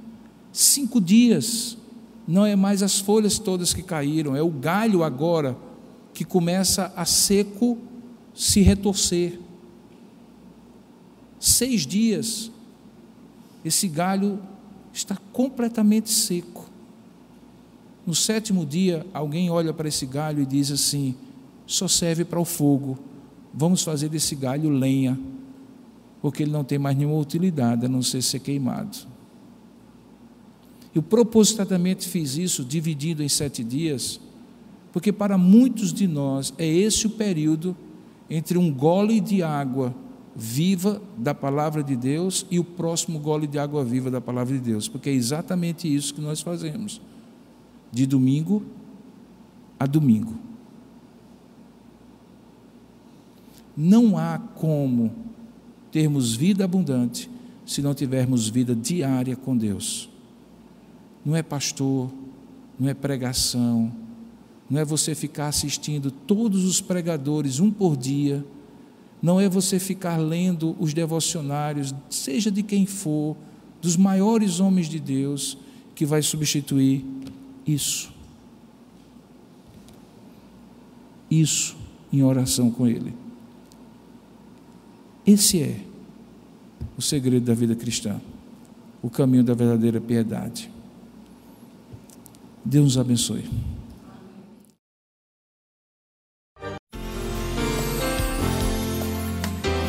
Cinco dias, não é mais as folhas todas que caíram, é o galho agora que começa a seco se retorcer. Seis dias, esse galho está completamente seco. No sétimo dia, alguém olha para esse galho e diz assim: só serve para o fogo vamos fazer desse galho lenha, porque ele não tem mais nenhuma utilidade a não ser ser queimado. Eu propositadamente fiz isso dividido em sete dias, porque para muitos de nós é esse o período entre um gole de água viva da palavra de Deus e o próximo gole de água viva da palavra de Deus, porque é exatamente isso que nós fazemos, de domingo a domingo. Não há como termos vida abundante se não tivermos vida diária com Deus. Não é pastor, não é pregação, não é você ficar assistindo todos os pregadores um por dia, não é você ficar lendo os devocionários, seja de quem for, dos maiores homens de Deus, que vai substituir isso. Isso em oração com Ele. Esse é o segredo da vida cristã, o caminho da verdadeira piedade. Deus nos abençoe.